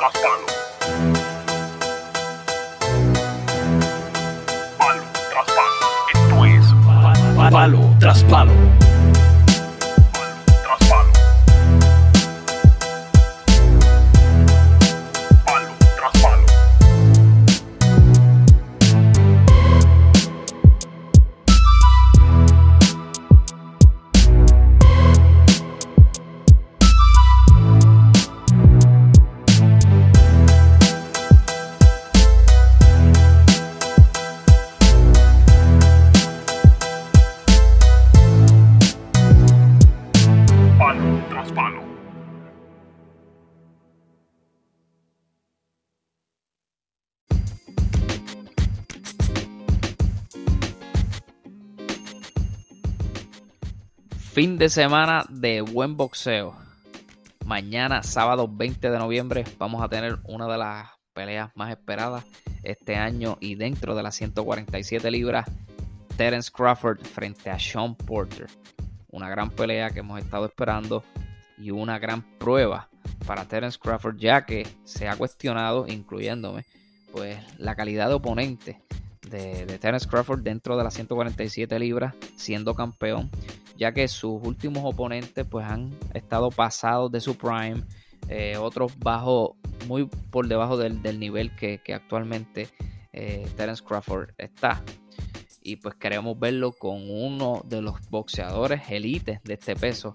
tras palo. Palo tras palo. Esto es Palo tras palo. Fin de semana de buen boxeo. Mañana, sábado 20 de noviembre, vamos a tener una de las peleas más esperadas este año y dentro de las 147 libras, Terence Crawford frente a Sean Porter. Una gran pelea que hemos estado esperando y una gran prueba para Terence Crawford ya que se ha cuestionado, incluyéndome, pues la calidad de oponente de, de Terence Crawford dentro de las 147 libras siendo campeón ya que sus últimos oponentes pues han estado pasados de su prime, eh, otros bajo, muy por debajo del, del nivel que, que actualmente eh, Terence Crawford está. Y pues queremos verlo con uno de los boxeadores élites de este peso,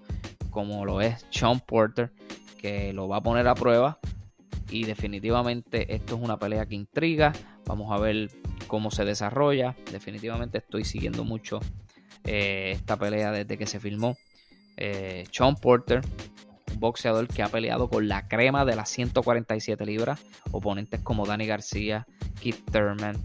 como lo es Sean Porter, que lo va a poner a prueba. Y definitivamente esto es una pelea que intriga. Vamos a ver cómo se desarrolla. Definitivamente estoy siguiendo mucho eh, esta pelea desde que se filmó. Eh, Sean Porter, un boxeador que ha peleado con la crema de las 147 libras, oponentes como Danny García, Keith Thurman,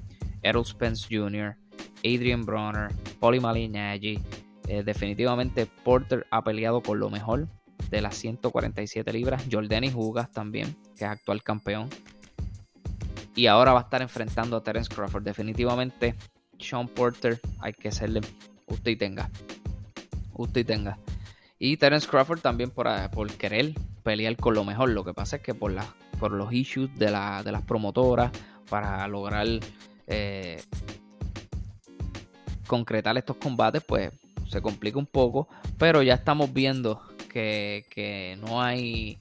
Errol Spence Jr., Adrian Bronner, Polly Malignaggi. Eh, definitivamente Porter ha peleado con lo mejor de las 147 libras. Jordani Jugas también, que es actual campeón. Y ahora va a estar enfrentando a Terence Crawford. Definitivamente Sean Porter hay que hacerle usted y tenga. Usted tenga. Y Terence Crawford también por, por, querer pelear con lo mejor. Lo que pasa es que por, los issues de, la, las promotoras, para lograr eh, concretar estos combates, pues se complica un poco. Pero ya estamos viendo que, no hay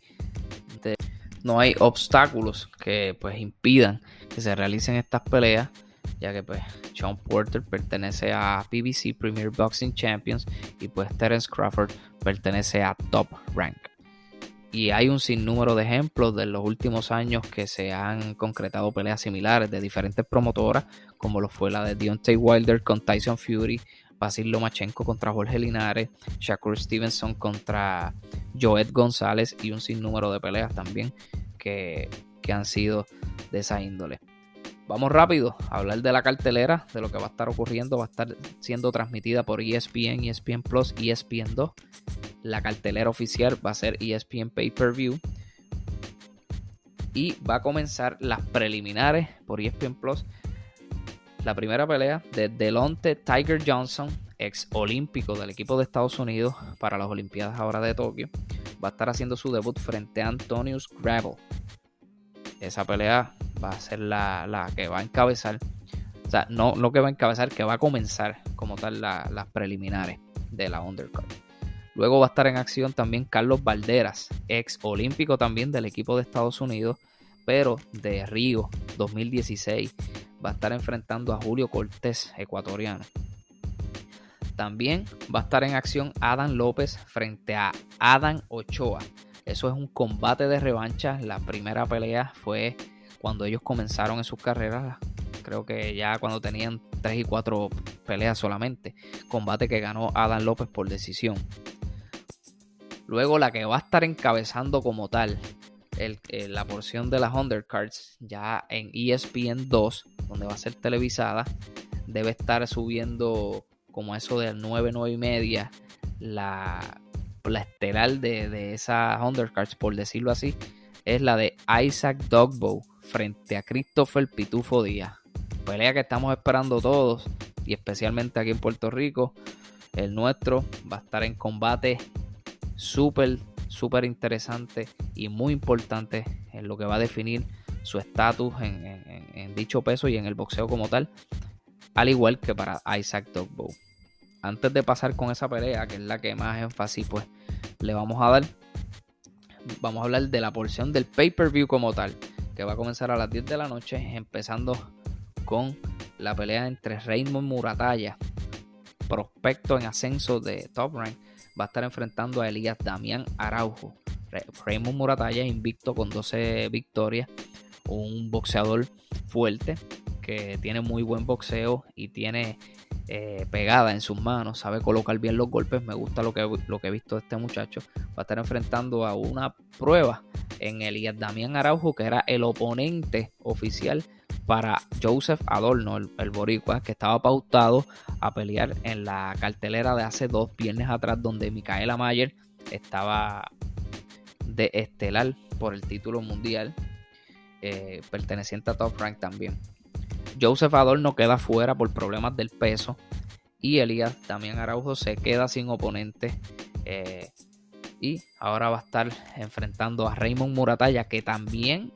no hay obstáculos que pues impidan que se realicen estas peleas ya que pues Sean Porter pertenece a PBC Premier Boxing Champions y pues Terence Crawford pertenece a Top Rank. Y hay un sinnúmero de ejemplos de los últimos años que se han concretado peleas similares de diferentes promotoras, como lo fue la de Deontay Wilder con Tyson Fury, Basil Lomachenko contra Jorge Linares, Shakur Stevenson contra Joed González y un sinnúmero de peleas también que, que han sido de esa índole. Vamos rápido a hablar de la cartelera, de lo que va a estar ocurriendo. Va a estar siendo transmitida por ESPN, ESPN Plus, ESPN 2. La cartelera oficial va a ser ESPN Pay Per View. Y va a comenzar las preliminares por ESPN Plus. La primera pelea de Delonte Tiger Johnson, ex olímpico del equipo de Estados Unidos para las Olimpiadas ahora de Tokio. Va a estar haciendo su debut frente a Antonius Gravel. Esa pelea va a ser la, la, que va a encabezar, o sea, no lo que va a encabezar, que va a comenzar como tal las la preliminares de la undercard. Luego va a estar en acción también Carlos Valderas, ex olímpico también del equipo de Estados Unidos, pero de Río 2016. Va a estar enfrentando a Julio Cortés, ecuatoriano. También va a estar en acción Adam López frente a Adam Ochoa. Eso es un combate de revancha. La primera pelea fue cuando ellos comenzaron en sus carreras. Creo que ya cuando tenían 3 y 4 peleas solamente. Combate que ganó Adam López por decisión. Luego la que va a estar encabezando como tal el, el, la porción de las undercards ya en ESPN 2, donde va a ser televisada, debe estar subiendo como eso del 9, 9 y media la, la estelar de, de esas undercards, por decirlo así, es la de Isaac Dogbow frente a Christopher Pitufo Díaz. Pelea que estamos esperando todos y especialmente aquí en Puerto Rico. El nuestro va a estar en combate súper súper interesante y muy importante en lo que va a definir su estatus en, dicho peso y en el boxeo como tal, al igual que para Isaac Dogbow. Antes de pasar con esa pelea, que es la que más énfasis pues le vamos a dar, vamos a hablar de la porción del pay-per-view como tal, que va a comenzar a las 10 de la noche, empezando con la pelea entre Raymond Murataya, prospecto en ascenso de Top Rank, va a estar enfrentando a Elías Damián Araujo. Raymond Murataya invicto con 12 victorias, un boxeador fuerte que tiene muy buen boxeo y tiene eh, pegada en sus manos, sabe colocar bien los golpes. Me gusta lo que, lo que he visto de este muchacho. Va a estar enfrentando a una prueba en Elías Damián Araujo, que era el oponente oficial para Joseph Adorno, el, boricua, que estaba pautado a pelear en la cartelera de hace dos viernes atrás, donde Micaela Mayer estaba de estelar por el título mundial, eh, perteneciente a Top Rank también. Joseph Adorno queda fuera por problemas del peso y Elías también Araujo se queda sin oponente. Eh, y ahora va a estar enfrentando a Raymond Murataya, que también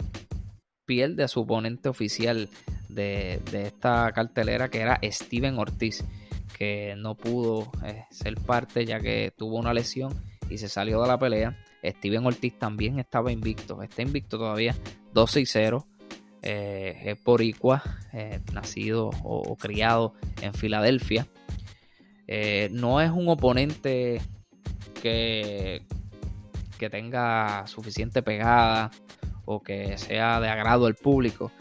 pierde a su oponente oficial de, esta cartelera que era Steven Ortiz, que no pudo eh, ser parte ya que tuvo una lesión y se salió de la pelea. Steven Ortiz también estaba invicto, está invicto todavía 12 y 0. Eh, es boricua, eh, nacido o, criado en Filadelfia. no es un oponente que, que tenga suficiente pegada o que sea de agrado al público,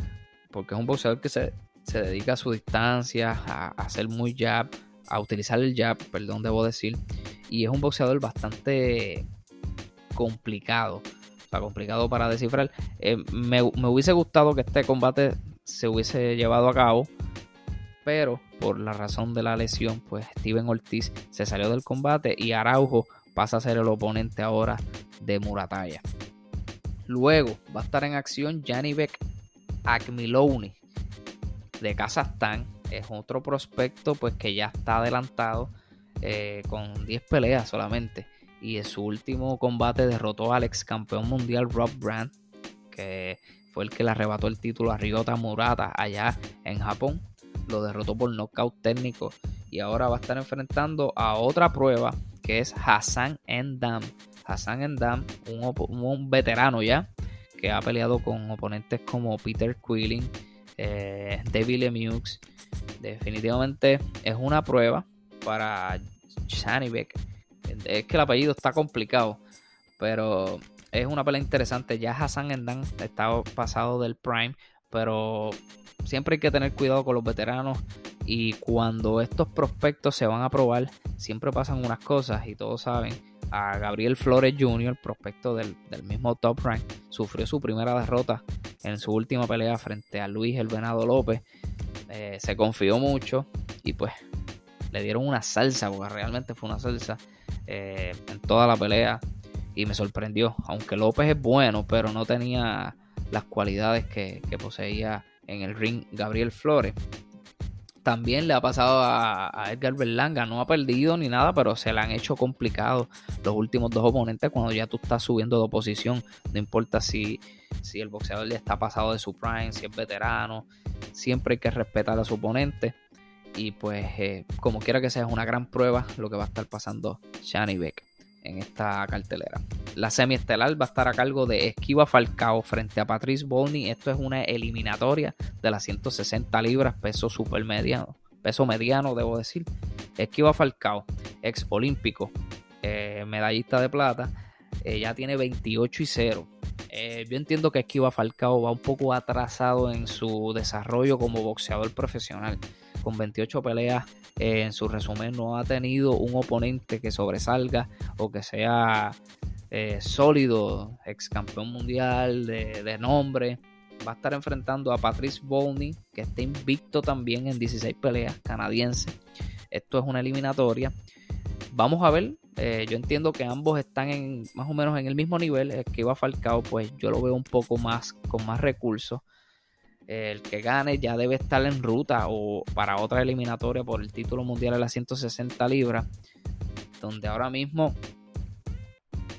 porque es un boxeador que se, dedica a su distancia, a, hacer muy jab, a utilizar el jab, perdón, debo decir, y es un boxeador bastante complicado, sea, complicado para descifrar. Eh, me, me hubiese gustado que este combate se hubiese llevado a cabo, pero por la razón de la lesión, pues Steven Ortiz se salió del combate y Araujo pasa a ser el oponente ahora de Murataya. Luego va a estar en acción Janibek Akmilouni de Kazajstán. Es otro prospecto pues que ya está adelantado eh, con 10 peleas solamente. Y en su último combate derrotó al ex campeón mundial Rob Brandt, que fue el que le arrebató el título a Ryota Murata allá en Japón. Lo derrotó por nocaut técnico. Y ahora va a estar enfrentando a otra prueba que es Hassan Endam Hassan Endam, un, un, veterano ya, que ha peleado con oponentes como Peter Quilling, eh, David Lemieux. Definitivamente es una prueba para Beck. Es que el apellido está complicado, pero es una pelea interesante. Ya Hassan Endam está pasado del Prime, pero siempre hay que tener cuidado con los veteranos y cuando estos prospectos se van a probar, siempre pasan unas cosas y todos saben a Gabriel Flores Jr., prospecto del, mismo Top Rank, sufrió su primera derrota en su última pelea frente a Luis El Venado López. Eh, se confió mucho y pues le dieron una salsa, porque realmente fue una salsa eh, en toda la pelea y me sorprendió. Aunque López es bueno, pero no tenía las cualidades que, que poseía en el ring Gabriel Flores. También le ha pasado a, Edgar Berlanga, no ha perdido ni nada, pero se le han hecho complicados los últimos dos oponentes cuando ya tú estás subiendo de oposición. No importa si, si el boxeador ya está pasado de su prime, si es veterano, siempre hay que respetar a su oponente. Y pues, eh, como quiera que sea, es una gran prueba lo que va a estar pasando Shani Beck en esta cartelera. La semiestelar va a estar a cargo de Esquiva Falcao frente a Patrice Bowney. Esto es una eliminatoria de las 160 libras, peso super mediano, peso mediano, debo decir. Esquiva Falcao, ex olímpico, eh, medallista de plata, eh, ya tiene 28 y 0. Eh, yo entiendo que Esquiva Falcao va un poco atrasado en su desarrollo como boxeador profesional. Con 28 peleas eh, en su resumen no ha tenido un oponente que sobresalga o que sea eh, sólido, ex campeón mundial de, nombre. Va a estar enfrentando a Patrice Bowney, que está invicto también en 16 peleas, canadiense. Esto es una eliminatoria. Vamos a ver, eh, yo entiendo que ambos están en más o menos en el mismo nivel. El que iba Falcao, pues yo lo veo un poco más con más recursos el que gane ya debe estar en ruta o para otra eliminatoria por el título mundial de las 160 libras, donde ahora mismo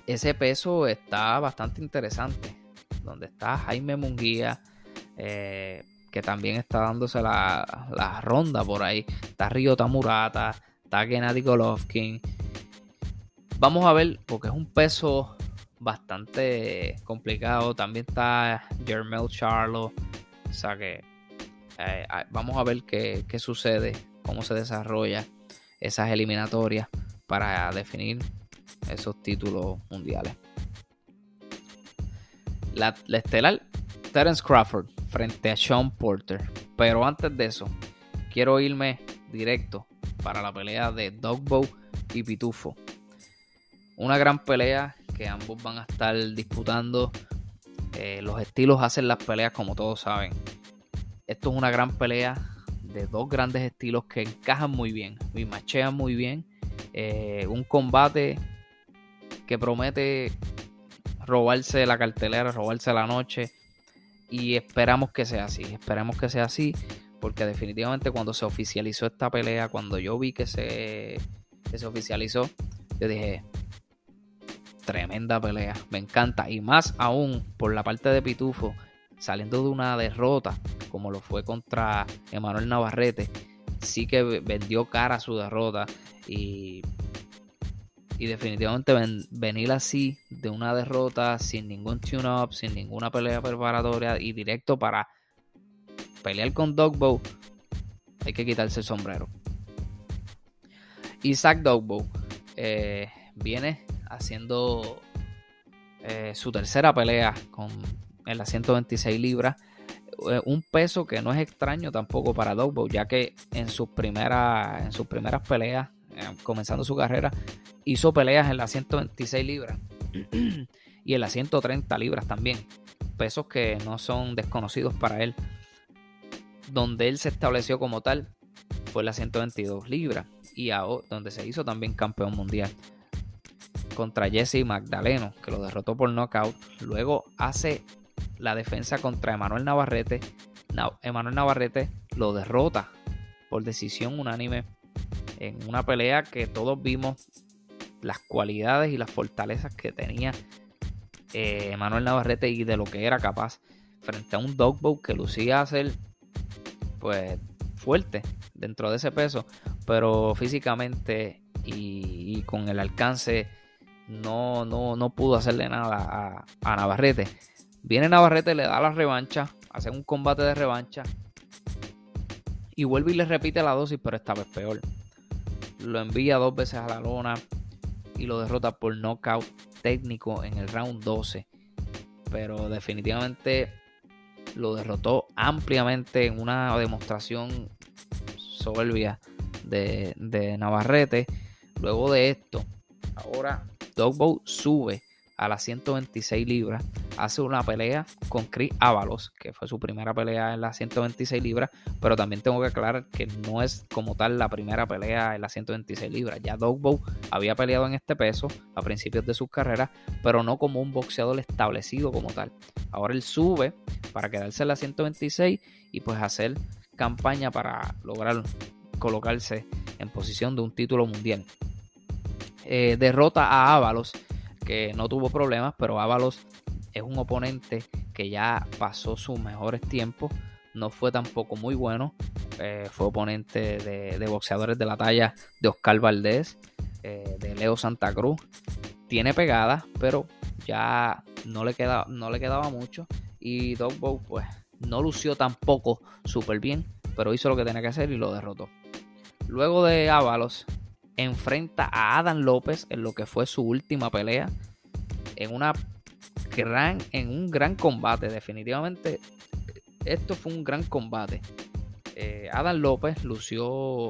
ese peso está bastante interesante. Donde está Jaime Munguía, eh, que también está dándose la, la, ronda por ahí. Está Río Tamurata, está Gennady Golovkin. Vamos a ver, porque es un peso bastante complicado. También está Jermel Charlo. O sea que eh, vamos a ver qué, qué sucede, cómo se desarrolla esas eliminatorias para definir esos títulos mundiales. La, estelar Terence Crawford frente a Sean Porter. Pero antes de eso, quiero irme directo para la pelea de Dogbow y Pitufo. Una gran pelea que ambos van a estar disputando. Eh, los estilos hacen las peleas como todos saben. Esto es una gran pelea de dos grandes estilos que encajan muy bien, y machean muy bien. Eh, un combate que promete robarse la cartelera, robarse la noche. Y esperamos que sea así, esperamos que sea así, porque definitivamente cuando se oficializó esta pelea, cuando yo vi que se, que se oficializó, yo dije, tremenda pelea, me encanta. Y más aún por la parte de Pitufo, saliendo de una derrota, como lo fue contra Emanuel Navarrete, sí que vendió cara a su derrota y y definitivamente venir así de una derrota sin ningún tune-up, sin ninguna pelea preparatoria y directo para pelear con Dogbow, hay que quitarse el sombrero. Isaac Dogbow eh, viene haciendo eh, su tercera pelea con, en las 126 libras. Eh, un peso que no es extraño tampoco para Dogbow, ya que en sus, primeras en sus primeras peleas, comenzando su carrera, hizo peleas en las 126 libras y en las 130 libras también. Pesos que no son desconocidos para él. Donde él se estableció como tal fue en las 122 libras y donde se hizo también campeón mundial contra Jesse Magdaleno, que lo derrotó por knockout. Luego hace la defensa contra Emanuel Navarrete. Emanuel Navarrete lo derrota por decisión unánime en una pelea que todos vimos las cualidades y las fortalezas que tenía eh, Manuel Navarrete y de lo que era capaz frente a un dogbow que lucía ser pues fuerte dentro de ese peso, pero físicamente y, con el alcance no, no, no pudo hacerle nada a, Navarrete. Viene Navarrete, le da la revancha, hace un combate de revancha y vuelve y le repite la dosis, pero esta vez peor. Lo envía dos veces a la lona, y lo derrota por knockout técnico en el round 12. Pero definitivamente lo derrotó ampliamente en una demostración soberbia de, de Navarrete. Luego de esto, ahora Dogbow sube a las 126 libras, hace una pelea con Chris Avalos, que fue su primera pelea en las 126 libras, pero también tengo que aclarar que no es como tal la primera pelea en las 126 libras. Ya Dogbow había peleado en este peso a principios de su carrera, pero no como un boxeador establecido como tal. Ahora él sube para quedarse en las 126 y pues hacer campaña para lograr colocarse en posición de un título mundial. Eh, derrota a Avalos que no tuvo problemas, pero Ábalos es un oponente que ya pasó sus mejores tiempos, no fue tampoco muy bueno, eh, fue oponente de, boxeadores de la talla de Oscar Valdés, eh, de Leo Santa Cruz, tiene pegada, pero ya no le, no le quedaba mucho y Dogbow pues no lució tampoco súper bien, pero hizo lo que tenía que hacer y lo derrotó. Luego de Ábalos, enfrenta a Adam López en lo que fue su última pelea en una gran en un gran combate. Definitivamente esto fue un gran combate. Eh, Adam López lució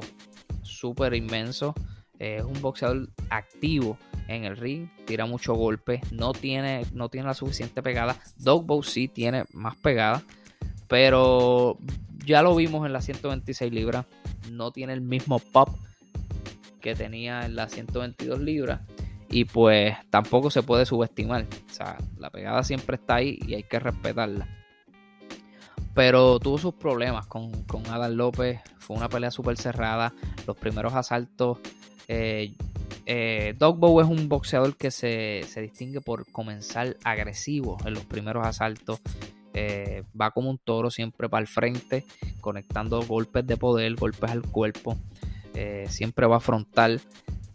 súper inmenso es un boxeador activo en el ring tira mucho golpe no tiene no tiene la suficiente pegada. Dogbow sí tiene más pegada pero ya lo vimos en las 126 libras no tiene el mismo pop que tenía en las 122 libras. Y pues tampoco se puede subestimar. O sea, la pegada siempre está ahí y hay que respetarla. Pero tuvo sus problemas con, con Adam López. Fue una pelea súper cerrada. Los primeros asaltos, eh, eh, Dogbow es un boxeador que se, se, distingue por comenzar agresivo en los primeros asaltos. Eh, va como un toro siempre para el frente, conectando golpes de poder, golpes al cuerpo. Eh, siempre va frontal.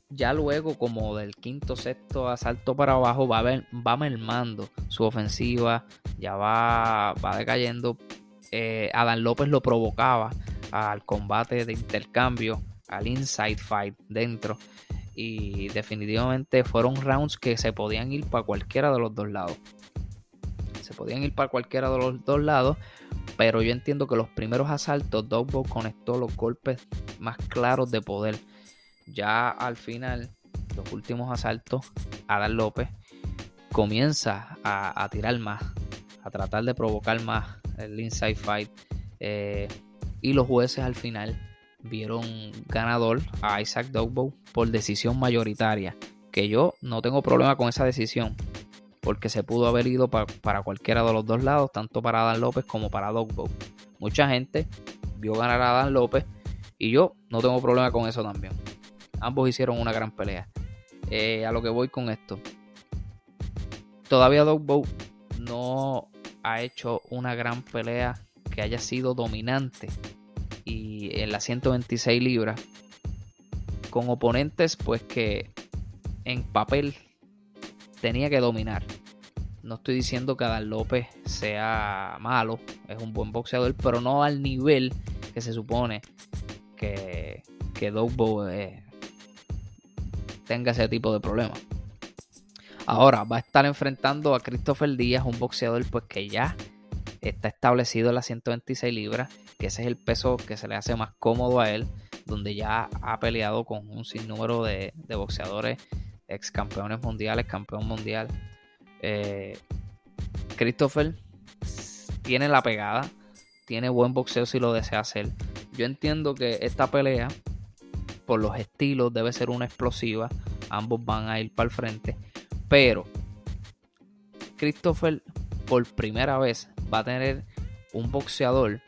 Ya luego, como del quinto, sexto asalto para abajo, va, ver, va mermando su ofensiva, ya va, va decayendo. Eh, Adán López lo provocaba al combate de intercambio, al inside fight dentro. Y definitivamente fueron rounds que se podían ir para cualquiera de los dos lados. Se podían ir para cualquiera de los dos lados. Pero yo entiendo que los primeros asaltos, Dogbo conectó los golpes más claros de poder. Ya al final, los últimos asaltos, Adán López comienza a, tirar más, a tratar de provocar más el inside fight. Eh, y los jueces al final vieron ganador a Isaac Dogbow por decisión mayoritaria. Que yo no tengo problema con esa decisión. Porque se pudo haber ido para cualquiera de los dos lados, tanto para Adán López como para Dogbow. Mucha gente vio ganar a Adán López y yo no tengo problema con eso también. Ambos hicieron una gran pelea. Eh, a lo que voy con esto. Todavía Dogbow no ha hecho una gran pelea que haya sido dominante y en las 126 libras con oponentes pues que en papel tenía que dominar. No estoy diciendo que Adán López sea malo, es un buen boxeador, pero no al nivel que se supone que, que Dogbo eh, tenga ese tipo de problemas. Ahora va a estar enfrentando a Christopher Díaz, un boxeador pues que ya está establecido en las 126 libras, que ese es el peso que se le hace más cómodo a él, donde ya ha peleado con un sinnúmero de, de boxeadores, ex campeones mundiales, campeón mundial. Eh, Christopher tiene la pegada, tiene buen boxeo si lo desea hacer. Yo entiendo que esta pelea, por los estilos, debe ser una explosiva. Ambos van a ir para el frente. Pero Christopher por primera vez va a tener un boxeador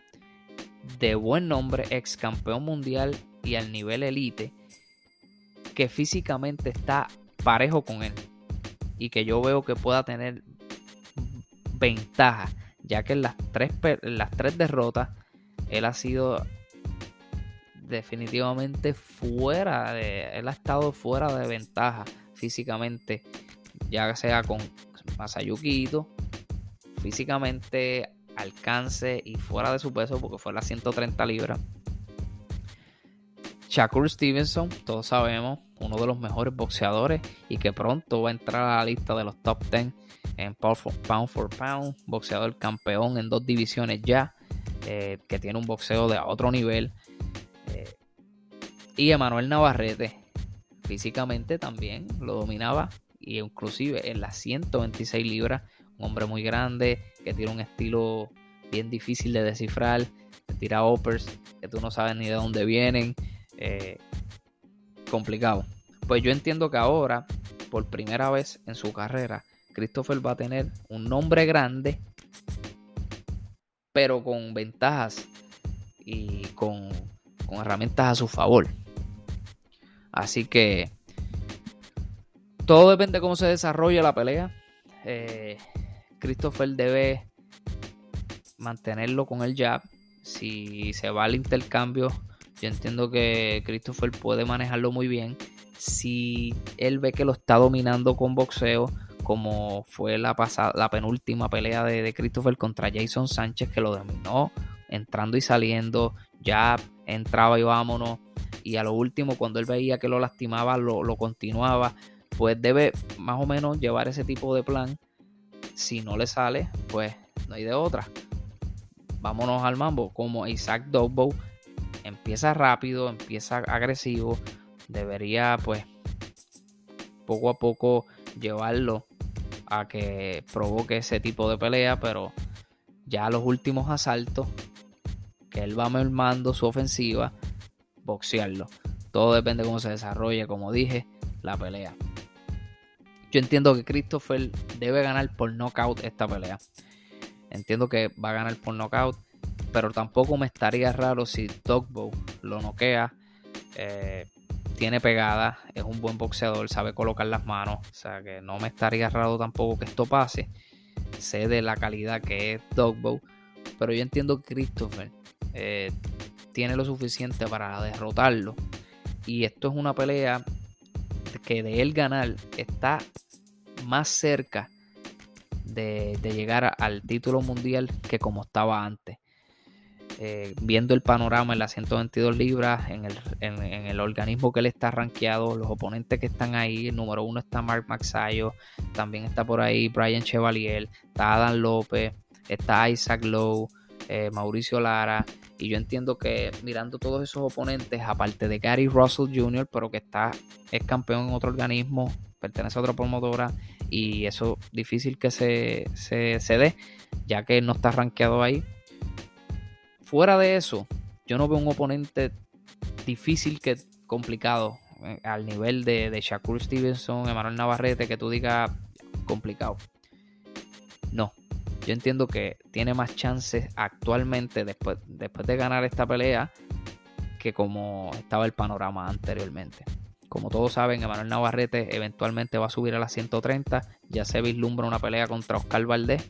de buen nombre, ex campeón mundial y al nivel elite, que físicamente está parejo con él y que yo veo que pueda tener ventaja, ya que en las tres, las tres derrotas él ha sido definitivamente fuera de, él ha estado fuera de ventaja físicamente ya sea con Masayuki físicamente, alcance y fuera de su peso, porque fue las 130 libras. Shakur Stevenson, todos sabemos, uno de los mejores boxeadores y que pronto va a entrar a la lista de los top 10 en Pound for Pound, boxeador campeón en dos divisiones ya, eh, que tiene un boxeo de otro nivel. Eh, y Emanuel Navarrete, físicamente también lo dominaba y inclusive en las 126 libras, un hombre muy grande que tiene un estilo bien difícil de descifrar, que tira uppers que tú no sabes ni de dónde vienen, eh, complicado. Pues yo entiendo que ahora, por primera vez en su carrera, Christopher va a tener un nombre grande, pero con ventajas y con, con herramientas a su favor. Así que todo depende de cómo se desarrolle la pelea. Eh, Christopher debe mantenerlo con el jab. Si se va al intercambio, yo entiendo que Christopher puede manejarlo muy bien. Si él ve que lo está dominando con boxeo, como fue la, pasada, la penúltima pelea de, Christopher contra Jason Sánchez, que lo dominó entrando y saliendo, jab, entraba y vámonos. Y a lo último, cuando él veía que lo lastimaba, lo, lo continuaba pues debe más o menos llevar ese tipo de plan. Si no le sale, pues no hay de otra. Vámonos al mambo. Como Isaac Dogbow empieza rápido, empieza agresivo, debería pues poco a poco llevarlo a que provoque ese tipo de pelea, pero ya los últimos asaltos que él va mermando su ofensiva, boxearlo. Todo depende de cómo se desarrolle, como dije, la pelea. Yo entiendo que Christopher debe ganar por knockout esta pelea. Entiendo que va a ganar por knockout. Pero tampoco me estaría raro si Dogbow lo noquea. Eh, tiene pegada, es un buen boxeador, sabe colocar las manos, o sea que no me estaría raro tampoco que esto pase. Sé de la calidad que es Dogbow, pero yo entiendo que Christopher eh, tiene lo suficiente para derrotarlo. Y esto es una pelea que de él ganar está más cerca de, llegar al título mundial que como estaba antes. Eh, viendo el panorama en las 122 libras, en el, organismo que él está rankeado, los oponentes que están ahí, el número uno está Mark Maxayo, también está por ahí Brian Chevalier, está Adam López, está Isaac Lowe, eh, Mauricio Lara, y yo entiendo que mirando todos esos oponentes, aparte de Gary Russell Jr., pero que está, es campeón en otro organismo, pertenece a otra promotora, y eso difícil que se, se, dé, ya que no está rankeado ahí. Fuera de eso, yo no veo un oponente difícil que complicado eh, al nivel de, Shakur Stevenson, Emanuel Navarrete, que tú digas complicado. No, yo entiendo que tiene más chances actualmente después, después de ganar esta pelea que como estaba el panorama anteriormente. Como todos saben, Emanuel Navarrete eventualmente va a subir a las 130. Ya se vislumbra una pelea contra Oscar Valdés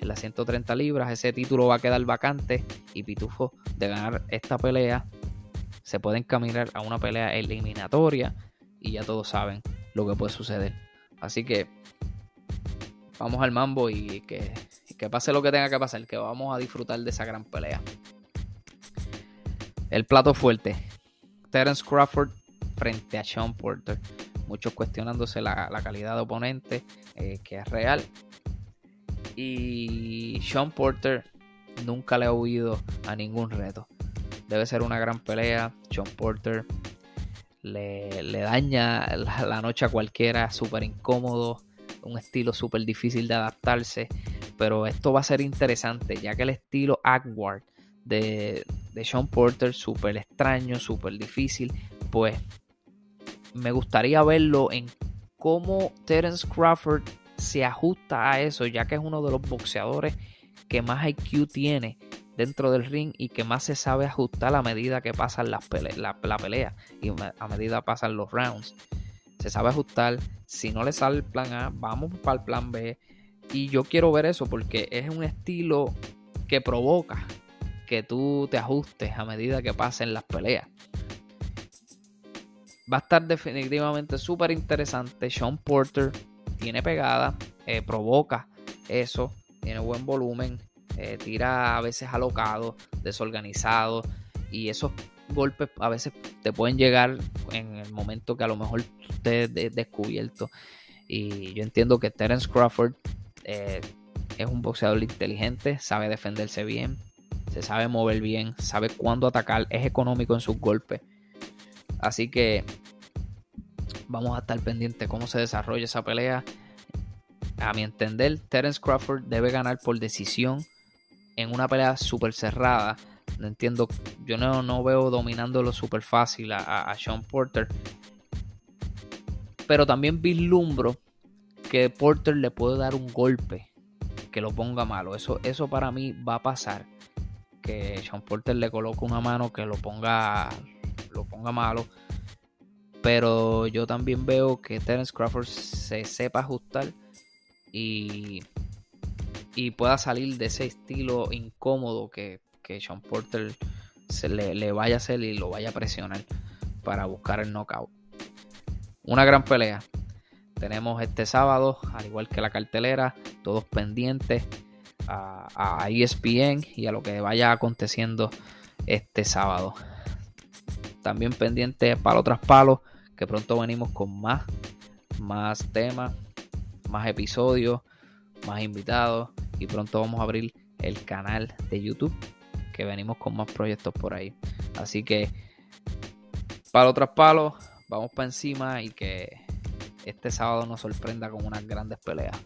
en las 130 libras. Ese título va a quedar vacante y Pitufo de ganar esta pelea se puede encaminar a una pelea eliminatoria y ya todos saben lo que puede suceder. Así que vamos al mambo y que, que pase lo que tenga que pasar, que vamos a disfrutar de esa gran pelea. El plato fuerte. Terence Crawford frente a Sean Porter. Muchos cuestionándose la, calidad de oponente, eh, que es real. Y Sean Porter nunca le ha huido a ningún reto. Debe ser una gran pelea. Sean Porter le, daña la, noche a cualquiera, súper incómodo, un estilo súper difícil de adaptarse. Pero esto va a ser interesante, ya que el estilo Agward de, de Sean Porter, súper extraño, súper difícil, pues me gustaría verlo en cómo Terence Crawford se ajusta a eso, ya que es uno de los boxeadores que más IQ tiene dentro del ring y que más se sabe ajustar a medida que pasan las la, pelea y a medida pasan los rounds. Se sabe ajustar. Si no le sale el plan A, vamos para el plan B. Y yo quiero ver eso porque es un estilo que provoca que tú te ajustes a medida que pasen las peleas va a estar definitivamente súper interesante. Sean Porter tiene pegada, eh, provoca eso, tiene buen volumen, eh, tira a veces alocado, desorganizado y esos golpes a veces te pueden llegar en el momento que a lo mejor estés descubierto. Y yo entiendo que Terence Crawford eh, es un boxeador inteligente, sabe defenderse bien, se sabe mover bien, sabe cuándo atacar, es económico en sus golpes. Así que vamos a estar pendientes cómo se desarrolla esa pelea. A mi entender, Terence Crawford debe ganar por decisión en una pelea súper cerrada. No entiendo, yo no, no veo dominándolo súper fácil a, Sean Porter. Pero también vislumbro que Porter le puede dar un golpe que lo ponga malo. Eso, eso para mí va a pasar. Que Sean Porter le coloque una mano que lo ponga, lo ponga malo. Pero yo también veo que Terence Crawford se sepa ajustar y, y pueda salir de ese estilo incómodo que, que Sean Porter se le, vaya a hacer y lo vaya a presionar para buscar el knockout. Una gran pelea. Tenemos este sábado, al igual que la cartelera, todos pendientes a, a ESPN y a lo que vaya aconteciendo este sábado. También pendientes palo tras palo que pronto venimos con más, más temas, más episodios, más invitados y pronto vamos a abrir el canal de YouTube que venimos con más proyectos por ahí. Así que palo tras palo, vamos para encima y que este sábado nos sorprenda con unas grandes peleas.